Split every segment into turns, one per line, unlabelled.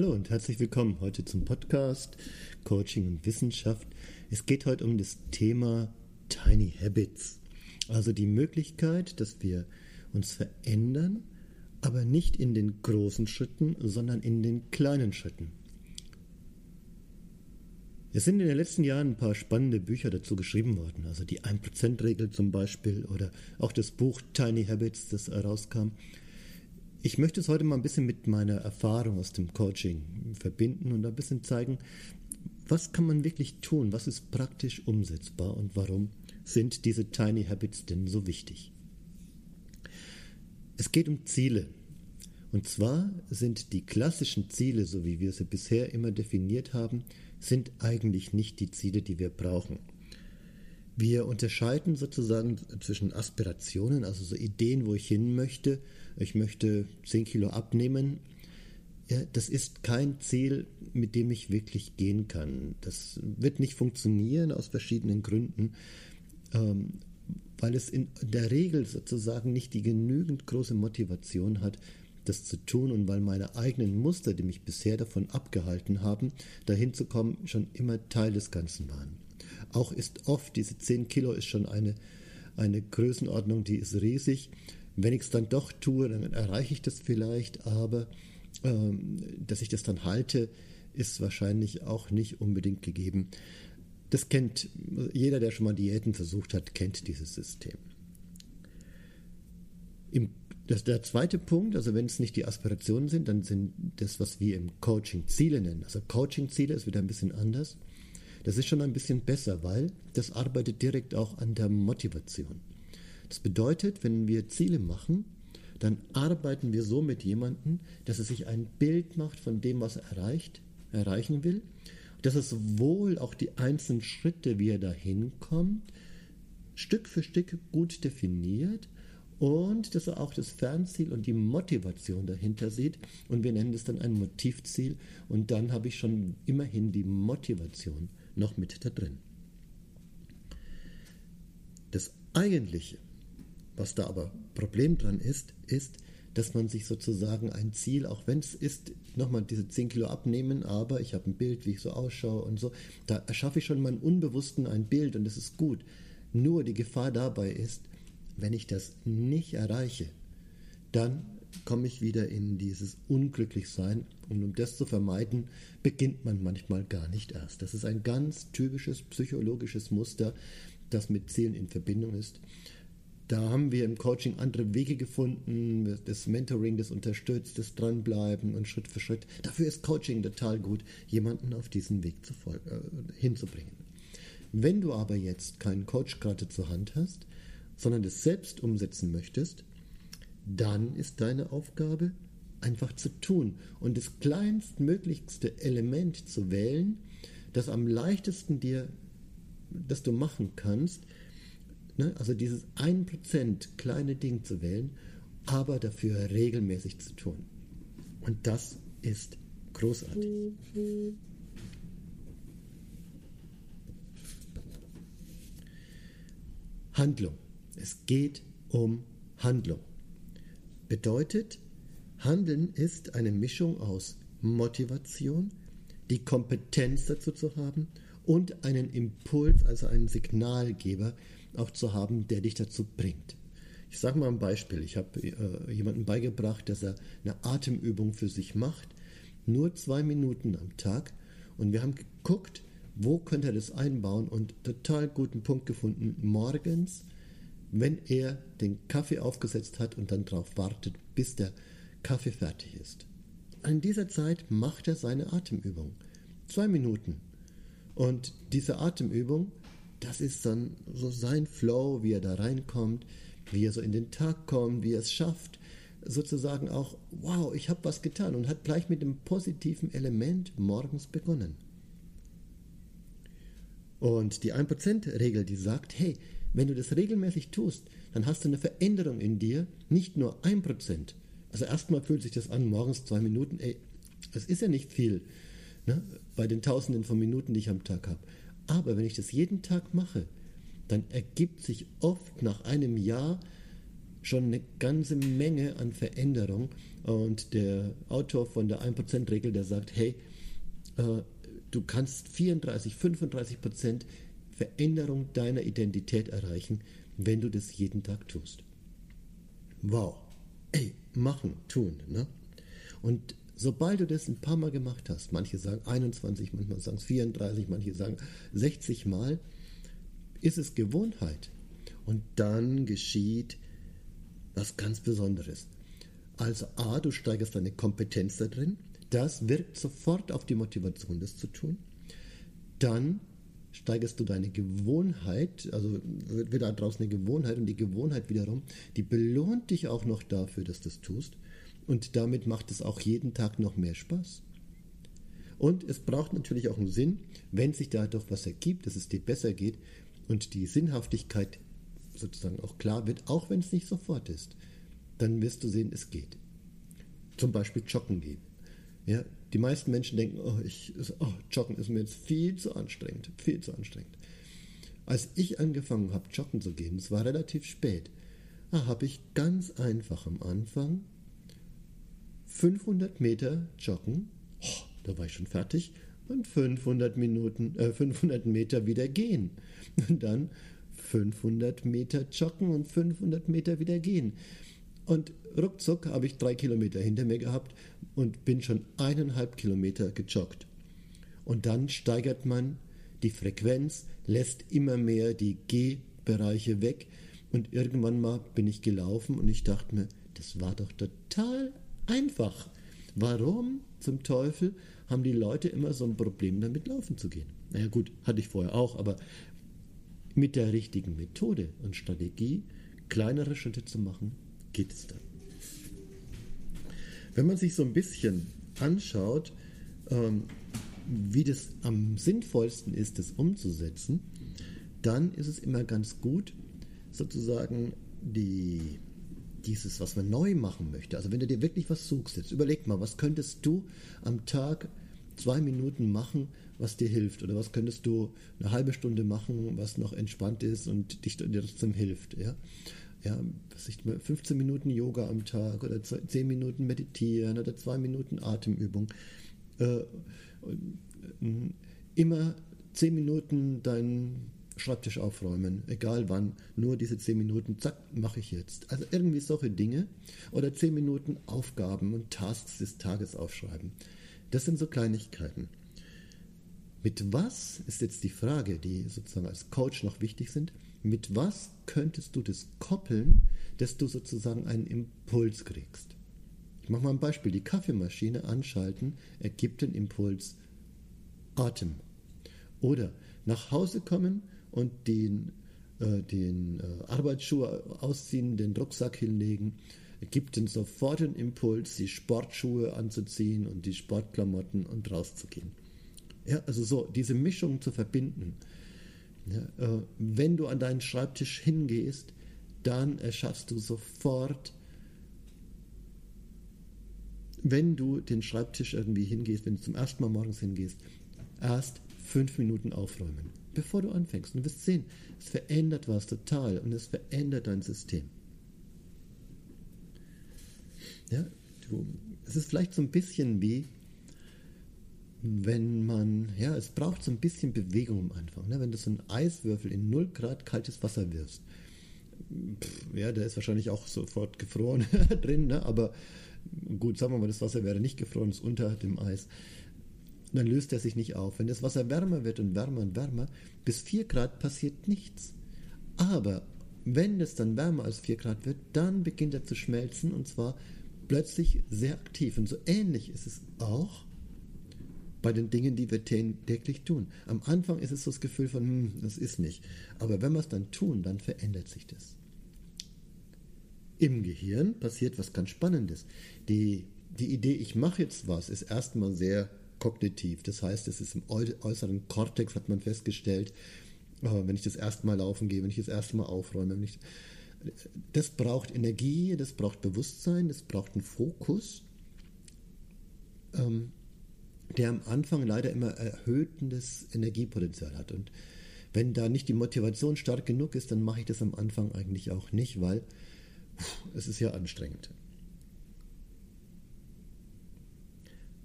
Hallo und herzlich willkommen heute zum Podcast Coaching und Wissenschaft. Es geht heute um das Thema Tiny Habits, also die Möglichkeit, dass wir uns verändern, aber nicht in den großen Schritten, sondern in den kleinen Schritten. Es sind in den letzten Jahren ein paar spannende Bücher dazu geschrieben worden, also die 1%-Regel zum Beispiel oder auch das Buch Tiny Habits, das herauskam. Ich möchte es heute mal ein bisschen mit meiner Erfahrung aus dem Coaching verbinden und ein bisschen zeigen, was kann man wirklich tun, was ist praktisch umsetzbar und warum sind diese Tiny Habits denn so wichtig. Es geht um Ziele. Und zwar sind die klassischen Ziele, so wie wir sie bisher immer definiert haben, sind eigentlich nicht die Ziele, die wir brauchen. Wir unterscheiden sozusagen zwischen Aspirationen, also so Ideen, wo ich hin möchte. Ich möchte 10 Kilo abnehmen. Ja, das ist kein Ziel, mit dem ich wirklich gehen kann. Das wird nicht funktionieren aus verschiedenen Gründen, ähm, weil es in der Regel sozusagen nicht die genügend große Motivation hat, das zu tun und weil meine eigenen Muster, die mich bisher davon abgehalten haben, dahin zu kommen, schon immer Teil des Ganzen waren. Auch ist oft, diese 10 Kilo ist schon eine, eine Größenordnung, die ist riesig. Wenn ich es dann doch tue, dann erreiche ich das vielleicht, aber ähm, dass ich das dann halte, ist wahrscheinlich auch nicht unbedingt gegeben. Das kennt jeder, der schon mal Diäten versucht hat, kennt dieses System. Im, das, der zweite Punkt, also wenn es nicht die Aspirationen sind, dann sind das, was wir im Coaching Ziele nennen. Also Coaching Ziele ist wieder ein bisschen anders. Das ist schon ein bisschen besser, weil das arbeitet direkt auch an der Motivation. Das bedeutet, wenn wir Ziele machen, dann arbeiten wir so mit jemandem, dass er sich ein Bild macht von dem, was er erreicht, erreichen will, dass er sowohl auch die einzelnen Schritte, wie er dahin kommt, Stück für Stück gut definiert und dass er auch das Fernziel und die Motivation dahinter sieht. Und wir nennen das dann ein Motivziel. Und dann habe ich schon immerhin die Motivation noch mit da drin. Das Eigentliche, was da aber Problem dran ist, ist, dass man sich sozusagen ein Ziel, auch wenn es ist, nochmal diese 10 Kilo abnehmen, aber ich habe ein Bild, wie ich so ausschaue und so, da erschaffe ich schon meinem Unbewussten ein Bild und das ist gut. Nur die Gefahr dabei ist, wenn ich das nicht erreiche, dann komme ich wieder in dieses Unglücklichsein. Und um das zu vermeiden, beginnt man manchmal gar nicht erst. Das ist ein ganz typisches psychologisches Muster, das mit Zielen in Verbindung ist. Da haben wir im Coaching andere Wege gefunden, das Mentoring, das unterstützt, das Dranbleiben und Schritt für Schritt. Dafür ist Coaching total gut, jemanden auf diesen Weg zu äh, hinzubringen. Wenn du aber jetzt keinen Coach gerade zur Hand hast, sondern es selbst umsetzen möchtest, dann ist deine Aufgabe einfach zu tun und das kleinstmöglichste Element zu wählen, das am leichtesten dir, das du machen kannst, ne? also dieses 1% kleine Ding zu wählen, aber dafür regelmäßig zu tun. Und das ist großartig. Handlung. Es geht um Handlung. Bedeutet, Handeln ist eine Mischung aus Motivation, die Kompetenz dazu zu haben und einen Impuls, also einen Signalgeber auch zu haben, der dich dazu bringt. Ich sage mal ein Beispiel. Ich habe äh, jemandem beigebracht, dass er eine Atemübung für sich macht, nur zwei Minuten am Tag. Und wir haben geguckt, wo könnte er das einbauen und total guten Punkt gefunden. Morgens wenn er den Kaffee aufgesetzt hat und dann darauf wartet, bis der Kaffee fertig ist. In dieser Zeit macht er seine Atemübung. Zwei Minuten. Und diese Atemübung, das ist dann so sein Flow, wie er da reinkommt, wie er so in den Tag kommt, wie er es schafft, sozusagen auch, wow, ich habe was getan und hat gleich mit dem positiven Element morgens begonnen. Und die 1%-Regel, die sagt, hey, wenn du das regelmäßig tust, dann hast du eine Veränderung in dir, nicht nur ein Prozent. Also erstmal fühlt sich das an, morgens zwei Minuten, ey, das ist ja nicht viel ne, bei den Tausenden von Minuten, die ich am Tag habe. Aber wenn ich das jeden Tag mache, dann ergibt sich oft nach einem Jahr schon eine ganze Menge an Veränderung. Und der Autor von der 1%-Regel, der sagt, hey, äh, du kannst 34, 35 Prozent Veränderung deiner Identität erreichen, wenn du das jeden Tag tust. Wow. Ey, machen, tun. Ne? Und sobald du das ein paar Mal gemacht hast, manche sagen 21, manchmal sagen es 34, manche sagen 60 Mal, ist es Gewohnheit. Und dann geschieht was ganz Besonderes. Also A, du steigerst deine Kompetenz da drin. Das wirkt sofort auf die Motivation, das zu tun. Dann steigerst du deine Gewohnheit, also wird wieder daraus eine Gewohnheit und die Gewohnheit wiederum, die belohnt dich auch noch dafür, dass du es tust und damit macht es auch jeden Tag noch mehr Spaß. Und es braucht natürlich auch einen Sinn, wenn sich dadurch was ergibt, dass es dir besser geht und die Sinnhaftigkeit sozusagen auch klar wird, auch wenn es nicht sofort ist, dann wirst du sehen, es geht. Zum Beispiel joggen gehen. Ja, die meisten Menschen denken, oh, ich, oh, joggen ist mir jetzt viel zu anstrengend, viel zu anstrengend. Als ich angefangen habe, joggen zu gehen, es war relativ spät, habe ich ganz einfach am Anfang 500 Meter joggen, oh, da war ich schon fertig, und 500, Minuten, äh, 500 Meter wieder gehen. Und dann 500 Meter joggen und 500 Meter wieder gehen. Und ruckzuck habe ich drei Kilometer hinter mir gehabt und bin schon eineinhalb Kilometer gejoggt. Und dann steigert man die Frequenz, lässt immer mehr die G-Bereiche weg und irgendwann mal bin ich gelaufen und ich dachte mir, das war doch total einfach. Warum zum Teufel haben die Leute immer so ein Problem damit laufen zu gehen? Naja gut, hatte ich vorher auch, aber mit der richtigen Methode und Strategie kleinere Schritte zu machen, geht es dann. Wenn man sich so ein bisschen anschaut, ähm, wie das am sinnvollsten ist, das umzusetzen, dann ist es immer ganz gut, sozusagen die, dieses, was man neu machen möchte. Also wenn du dir wirklich was suchst, jetzt überleg mal, was könntest du am Tag zwei Minuten machen, was dir hilft? Oder was könntest du eine halbe Stunde machen, was noch entspannt ist und dich dir trotzdem hilft? Ja? Ja, was ich, 15 Minuten Yoga am Tag oder 10 Minuten meditieren oder 2 Minuten Atemübung. Äh, äh, immer 10 Minuten deinen Schreibtisch aufräumen, egal wann, nur diese 10 Minuten, zack, mache ich jetzt. Also irgendwie solche Dinge oder 10 Minuten Aufgaben und Tasks des Tages aufschreiben. Das sind so Kleinigkeiten. Mit was ist jetzt die Frage, die sozusagen als Coach noch wichtig sind? Mit was könntest du das koppeln, dass du sozusagen einen Impuls kriegst? Ich mache mal ein Beispiel. Die Kaffeemaschine anschalten ergibt den Impuls Atem. Oder nach Hause kommen und den, äh, den äh, Arbeitsschuh ausziehen, den Rucksack hinlegen, gibt den sofort den Impuls, die Sportschuhe anzuziehen und die Sportklamotten und rauszugehen. Ja, also so, diese Mischung zu verbinden. Ja, äh, wenn du an deinen Schreibtisch hingehst, dann erschaffst du sofort, wenn du den Schreibtisch irgendwie hingehst, wenn du zum ersten Mal morgens hingehst, erst fünf Minuten aufräumen, bevor du anfängst. Und du wirst sehen, es verändert was total und es verändert dein System. Ja, du, es ist vielleicht so ein bisschen wie, wenn man, ja, es braucht so ein bisschen Bewegung am Anfang. Ne? Wenn du so einen Eiswürfel in 0 Grad kaltes Wasser wirfst, pff, ja, der ist wahrscheinlich auch sofort gefroren drin, ne? aber gut, sagen wir mal, das Wasser wäre nicht gefroren, ist unter dem Eis. Dann löst er sich nicht auf. Wenn das Wasser wärmer wird und wärmer und wärmer, bis 4 Grad passiert nichts. Aber wenn es dann wärmer als 4 Grad wird, dann beginnt er zu schmelzen und zwar plötzlich sehr aktiv. Und so ähnlich ist es auch bei den Dingen, die wir täglich tun. Am Anfang ist es so das Gefühl von, hm, das ist nicht. Aber wenn wir es dann tun, dann verändert sich das. Im Gehirn passiert was ganz Spannendes. Die, die Idee, ich mache jetzt was, ist erstmal sehr kognitiv. Das heißt, es ist im äußeren Kortex, hat man festgestellt, äh, wenn ich das erste Mal laufen gehe, wenn ich das erste Mal aufräume. Wenn ich, das braucht Energie, das braucht Bewusstsein, das braucht einen Fokus. Der am Anfang leider immer erhöhtendes Energiepotenzial hat. Und wenn da nicht die Motivation stark genug ist, dann mache ich das am Anfang eigentlich auch nicht, weil es ist ja anstrengend.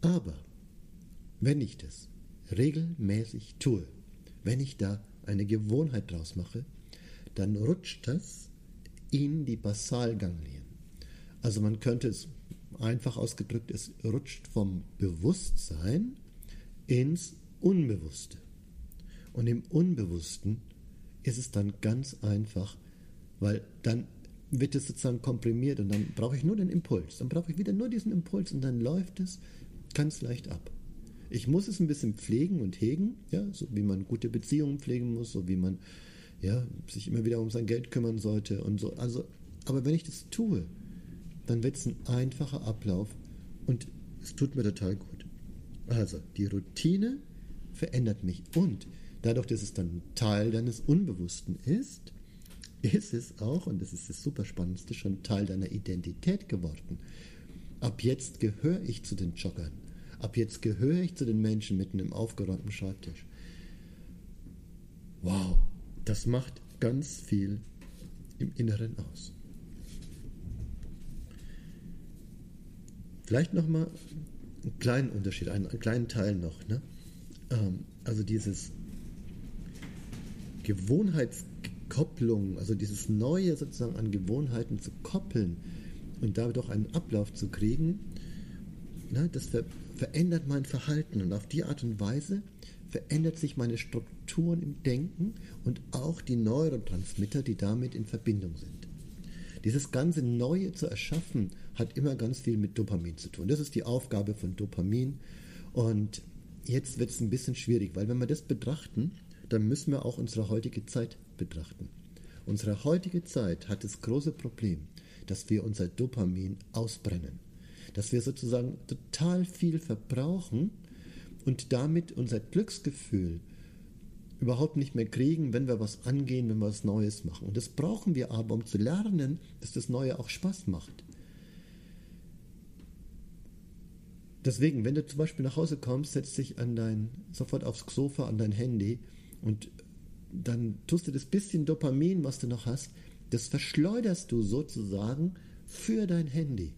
Aber wenn ich das regelmäßig tue, wenn ich da eine Gewohnheit draus mache, dann rutscht das in die Basalganglien. Also man könnte es einfach ausgedrückt, es rutscht vom Bewusstsein ins Unbewusste. Und im Unbewussten ist es dann ganz einfach, weil dann wird es sozusagen komprimiert und dann brauche ich nur den Impuls. Dann brauche ich wieder nur diesen Impuls und dann läuft es ganz leicht ab. Ich muss es ein bisschen pflegen und hegen, ja, so wie man gute Beziehungen pflegen muss, so wie man ja, sich immer wieder um sein Geld kümmern sollte und so. Also, aber wenn ich das tue, dann wird es ein einfacher Ablauf und es tut mir total gut. Also, die Routine verändert mich und dadurch, dass es dann Teil deines Unbewussten ist, ist es auch, und das ist das super Spannendste, schon Teil deiner Identität geworden. Ab jetzt gehöre ich zu den Joggern. Ab jetzt gehöre ich zu den Menschen mit einem aufgeräumten Schreibtisch. Wow, das macht ganz viel im Inneren aus. Vielleicht nochmal einen kleinen Unterschied, einen, einen kleinen Teil noch. Ne? Ähm, also dieses Gewohnheitskopplung, also dieses Neue sozusagen an Gewohnheiten zu koppeln und damit auch einen Ablauf zu kriegen, ne, das ver verändert mein Verhalten und auf die Art und Weise verändert sich meine Strukturen im Denken und auch die Neurotransmitter, die damit in Verbindung sind. Dieses ganze Neue zu erschaffen hat immer ganz viel mit Dopamin zu tun. Das ist die Aufgabe von Dopamin und jetzt wird es ein bisschen schwierig, weil wenn wir das betrachten, dann müssen wir auch unsere heutige Zeit betrachten. Unsere heutige Zeit hat das große Problem, dass wir unser Dopamin ausbrennen. Dass wir sozusagen total viel verbrauchen und damit unser Glücksgefühl überhaupt nicht mehr kriegen, wenn wir was angehen, wenn wir was Neues machen. Und das brauchen wir aber, um zu lernen, dass das Neue auch Spaß macht. Deswegen, wenn du zum Beispiel nach Hause kommst, setzt dich an dein, sofort aufs Sofa an dein Handy und dann tust du das bisschen Dopamin, was du noch hast, das verschleuderst du sozusagen für dein Handy.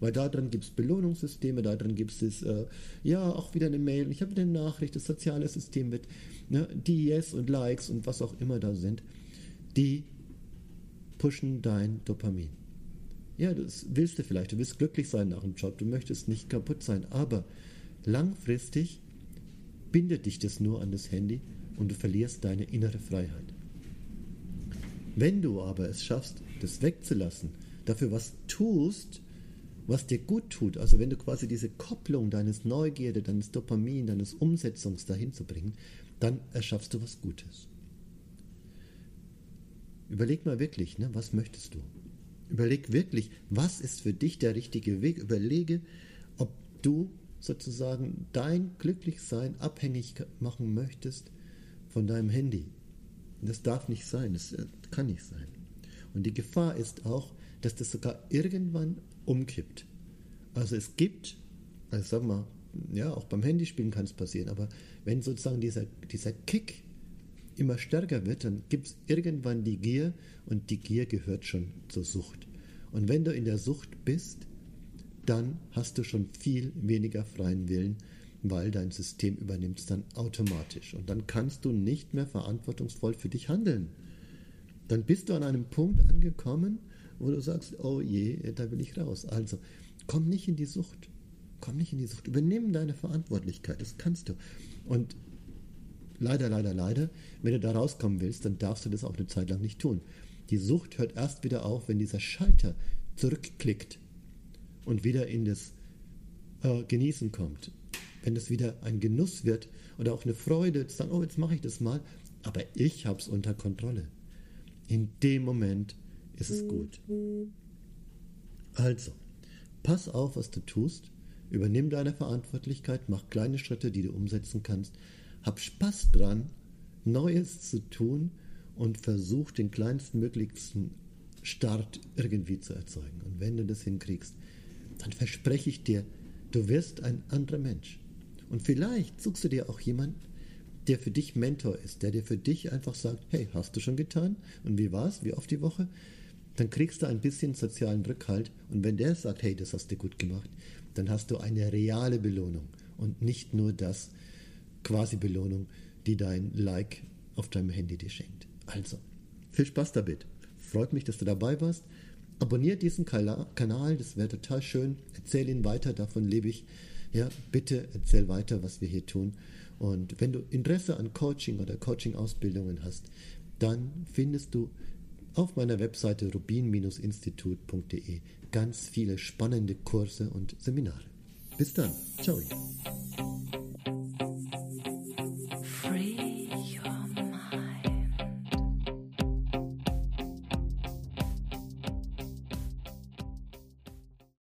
Weil da drin gibt es Belohnungssysteme, da drin gibt es äh, ja auch wieder eine Mail, ich habe eine Nachricht, das soziale System mit ne, Yes und Likes und was auch immer da sind, die pushen dein Dopamin. Ja, das willst du vielleicht, du willst glücklich sein nach dem Job, du möchtest nicht kaputt sein, aber langfristig bindet dich das nur an das Handy und du verlierst deine innere Freiheit. Wenn du aber es schaffst, das wegzulassen, dafür was tust, was dir gut tut, also wenn du quasi diese Kopplung deines Neugierde, deines Dopamin, deines Umsetzungs dahin zu bringen, dann erschaffst du was Gutes. Überleg mal wirklich, ne, was möchtest du? Überleg wirklich, was ist für dich der richtige Weg? Überlege, ob du sozusagen dein Glücklichsein abhängig machen möchtest von deinem Handy. Das darf nicht sein, das äh, kann nicht sein. Und die Gefahr ist auch, dass das sogar irgendwann umkippt. Also es gibt, also sag mal, ja, auch beim Handyspielen kann es passieren, aber wenn sozusagen dieser, dieser Kick immer stärker wird, dann gibt es irgendwann die Gier und die Gier gehört schon zur Sucht. Und wenn du in der Sucht bist, dann hast du schon viel weniger freien Willen, weil dein System übernimmt es dann automatisch. Und dann kannst du nicht mehr verantwortungsvoll für dich handeln. Dann bist du an einem Punkt angekommen, wo du sagst, oh je, da will ich raus. Also, komm nicht in die Sucht. Komm nicht in die Sucht. Übernimm deine Verantwortlichkeit. Das kannst du. Und leider, leider, leider, wenn du da rauskommen willst, dann darfst du das auch eine Zeit lang nicht tun. Die Sucht hört erst wieder auf, wenn dieser Schalter zurückklickt und wieder in das äh, Genießen kommt. Wenn es wieder ein Genuss wird oder auch eine Freude, zu sagen, oh, jetzt mache ich das mal, aber ich habe es unter Kontrolle. In dem Moment ist es gut. Also, pass auf, was du tust, übernimm deine Verantwortlichkeit, mach kleine Schritte, die du umsetzen kannst, hab Spaß dran, Neues zu tun und versuch den kleinsten möglichsten Start irgendwie zu erzeugen. Und wenn du das hinkriegst, dann verspreche ich dir, du wirst ein anderer Mensch. Und vielleicht suchst du dir auch jemanden, der für dich Mentor ist, der dir für dich einfach sagt, hey, hast du schon getan? Und wie war's? Wie oft die Woche? dann kriegst du ein bisschen sozialen Rückhalt und wenn der sagt, hey, das hast du gut gemacht, dann hast du eine reale Belohnung und nicht nur das quasi Belohnung, die dein Like auf deinem Handy dir schenkt. Also, viel Spaß damit. Freut mich, dass du dabei warst. Abonniert diesen Kanal, das wäre total schön. Erzähl ihn weiter, davon lebe ich. Ja, bitte erzähl weiter, was wir hier tun. Und wenn du Interesse an Coaching oder Coaching-Ausbildungen hast, dann findest du auf meiner Webseite rubin-institut.de ganz viele spannende Kurse und Seminare. Bis dann. Ciao. free.